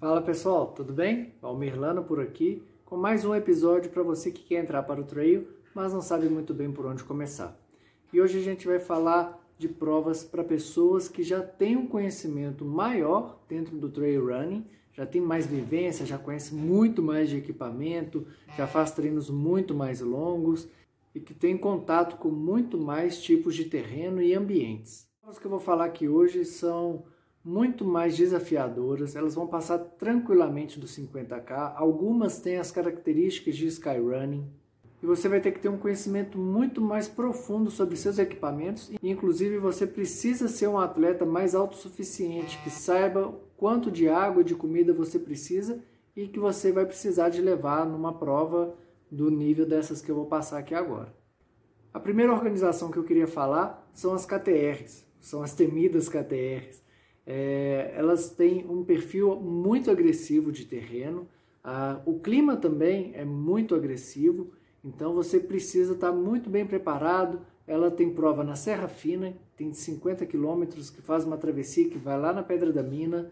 Fala pessoal, tudo bem? Valmir Lano por aqui, com mais um episódio para você que quer entrar para o trail, mas não sabe muito bem por onde começar. E hoje a gente vai falar de provas para pessoas que já têm um conhecimento maior dentro do trail running, já tem mais vivência, já conhece muito mais de equipamento, já faz treinos muito mais longos e que tem contato com muito mais tipos de terreno e ambientes. As que eu vou falar aqui hoje são muito mais desafiadoras, elas vão passar tranquilamente dos 50k. Algumas têm as características de skyrunning e você vai ter que ter um conhecimento muito mais profundo sobre seus equipamentos. Inclusive, você precisa ser um atleta mais autossuficiente, que saiba quanto de água e de comida você precisa e que você vai precisar de levar numa prova do nível dessas que eu vou passar aqui agora. A primeira organização que eu queria falar são as KTRs, são as temidas KTRs. É, elas têm um perfil muito agressivo de terreno, ah, o clima também é muito agressivo, então você precisa estar muito bem preparado. Ela tem prova na Serra Fina, tem 50 quilômetros, que faz uma travessia que vai lá na Pedra da Mina.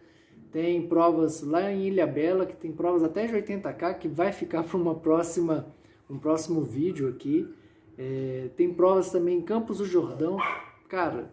Tem provas lá em Ilha Bela, que tem provas até de 80k, que vai ficar para uma próxima, um próximo vídeo aqui. É, tem provas também em Campos do Jordão. Cara,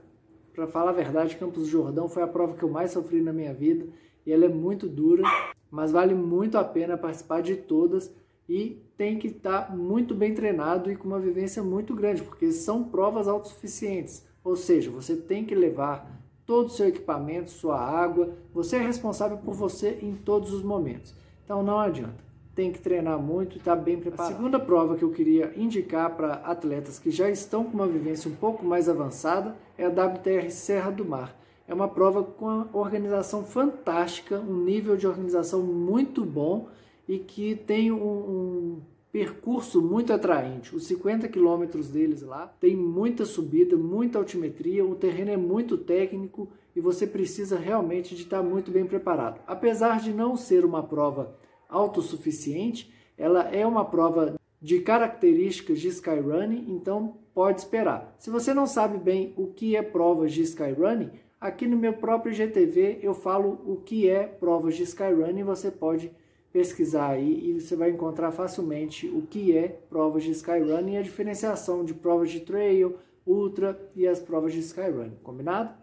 para falar a verdade, Campos do Jordão foi a prova que eu mais sofri na minha vida e ela é muito dura, mas vale muito a pena participar de todas e tem que estar tá muito bem treinado e com uma vivência muito grande, porque são provas autossuficientes. Ou seja, você tem que levar todo o seu equipamento, sua água, você é responsável por você em todos os momentos. Então não adianta tem que treinar muito e estar tá bem preparado. A segunda prova que eu queria indicar para atletas que já estão com uma vivência um pouco mais avançada é a WTR Serra do Mar. É uma prova com uma organização fantástica, um nível de organização muito bom e que tem um, um percurso muito atraente. Os 50 quilômetros deles lá tem muita subida, muita altimetria, o terreno é muito técnico e você precisa realmente de estar muito bem preparado. Apesar de não ser uma prova autossuficiente, ela é uma prova de características de skyrunning, então pode esperar. Se você não sabe bem o que é provas de skyrunning, aqui no meu próprio GTV eu falo o que é provas de skyrunning, você pode pesquisar aí e você vai encontrar facilmente o que é provas de skyrunning e a diferenciação de provas de trail, ultra e as provas de skyrunning, combinado?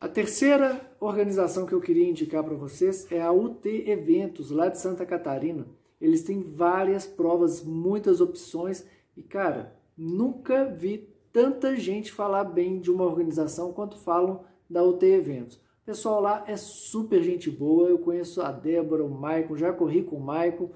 A terceira organização que eu queria indicar para vocês é a UT Eventos, lá de Santa Catarina. Eles têm várias provas, muitas opções e, cara, nunca vi tanta gente falar bem de uma organização quanto falam da UT Eventos. O pessoal lá é super gente boa, eu conheço a Débora, o Maicon, já corri com o Maicon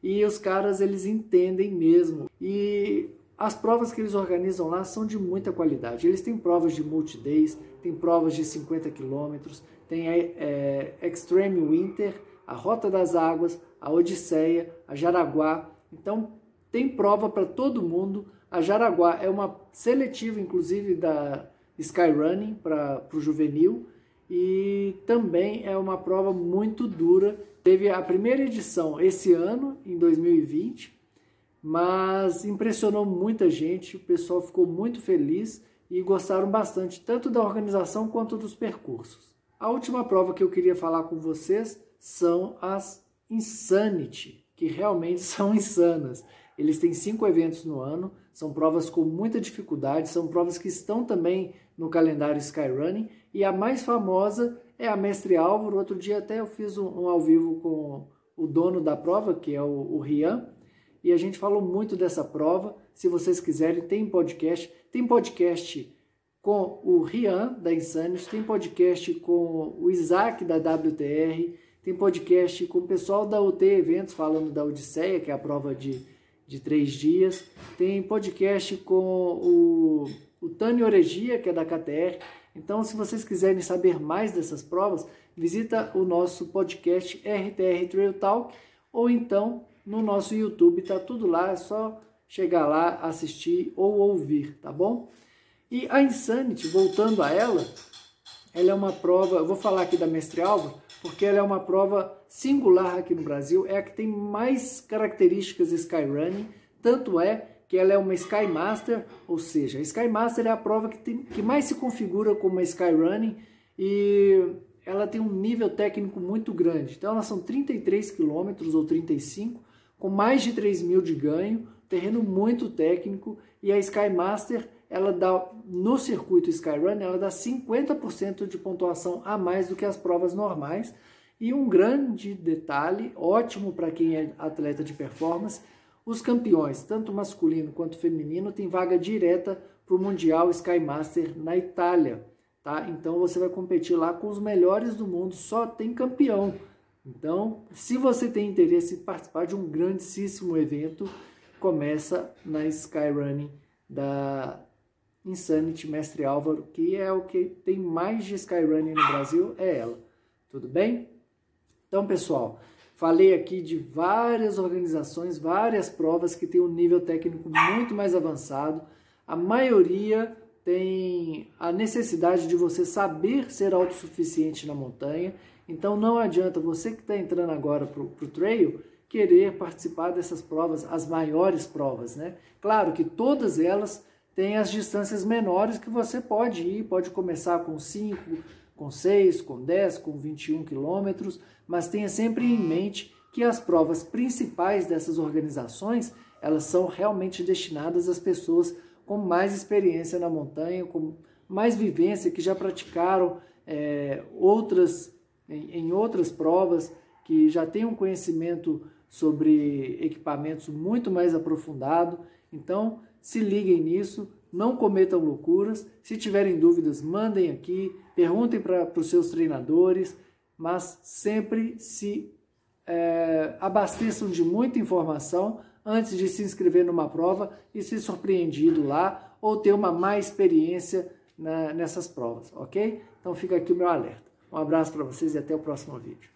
e os caras eles entendem mesmo. E as provas que eles organizam lá são de muita qualidade. Eles têm provas de multi-days, tem provas de 50 quilômetros, tem a é, Extreme Winter, a Rota das Águas, a Odisseia, a Jaraguá. Então, tem prova para todo mundo. A Jaraguá é uma seletiva, inclusive, da Skyrunning para o juvenil e também é uma prova muito dura. Teve a primeira edição esse ano, em 2020, mas impressionou muita gente, o pessoal ficou muito feliz e gostaram bastante tanto da organização quanto dos percursos. A última prova que eu queria falar com vocês são as Insanity, que realmente são insanas. Eles têm cinco eventos no ano, são provas com muita dificuldade, são provas que estão também no calendário Skyrunning e a mais famosa é a Mestre Álvaro. Outro dia até eu fiz um, um ao vivo com o dono da prova, que é o, o Rian, e a gente falou muito dessa prova. Se vocês quiserem, tem podcast. Tem podcast com o Rian, da Insanity, tem podcast com o Isaac, da WTR, tem podcast com o pessoal da UT Eventos, falando da Odisseia, que é a prova de, de três dias. Tem podcast com o, o Tânio Oregia, que é da KTR. Então, se vocês quiserem saber mais dessas provas, visita o nosso podcast RTR Trail Talk ou então no nosso YouTube, tá tudo lá, é só chegar lá, assistir ou ouvir, tá bom? E a Insanity, voltando a ela, ela é uma prova, eu vou falar aqui da Mestre Álvaro, porque ela é uma prova singular aqui no Brasil, é a que tem mais características Skyrunning, tanto é que ela é uma Sky Master, ou seja, a Sky Master é a prova que, tem, que mais se configura como uma Skyrunning e ela tem um nível técnico muito grande. Então elas são 33 quilômetros ou 35, com mais de 3 mil de ganho, terreno muito técnico e a Skymaster ela dá no circuito Skyrun ela dá 50% de pontuação a mais do que as provas normais. E um grande detalhe, ótimo para quem é atleta de performance, os campeões, tanto masculino quanto feminino, têm vaga direta para o Mundial Skymaster na Itália. Tá? Então você vai competir lá com os melhores do mundo, só tem campeão. Então, se você tem interesse em participar de um grandíssimo evento, começa na Skyrunning da Insanity Mestre Álvaro, que é o que tem mais de Skyrunning no Brasil, é ela. Tudo bem? Então, pessoal, falei aqui de várias organizações, várias provas que têm um nível técnico muito mais avançado. A maioria tem a necessidade de você saber ser autossuficiente na montanha. Então não adianta você que está entrando agora para o trail querer participar dessas provas, as maiores provas, né? Claro que todas elas têm as distâncias menores que você pode ir, pode começar com 5, com 6, com 10, com 21 quilômetros, mas tenha sempre em mente que as provas principais dessas organizações, elas são realmente destinadas às pessoas com mais experiência na montanha, com mais vivência, que já praticaram é, outras em, em, outras provas, que já têm um conhecimento sobre equipamentos muito mais aprofundado. Então, se liguem nisso, não cometam loucuras. Se tiverem dúvidas, mandem aqui, perguntem para os seus treinadores, mas sempre se é, abasteçam de muita informação antes de se inscrever numa prova e ser surpreendido lá ou ter uma má experiência na, nessas provas, ok? Então fica aqui o meu alerta. Um abraço para vocês e até o próximo vídeo.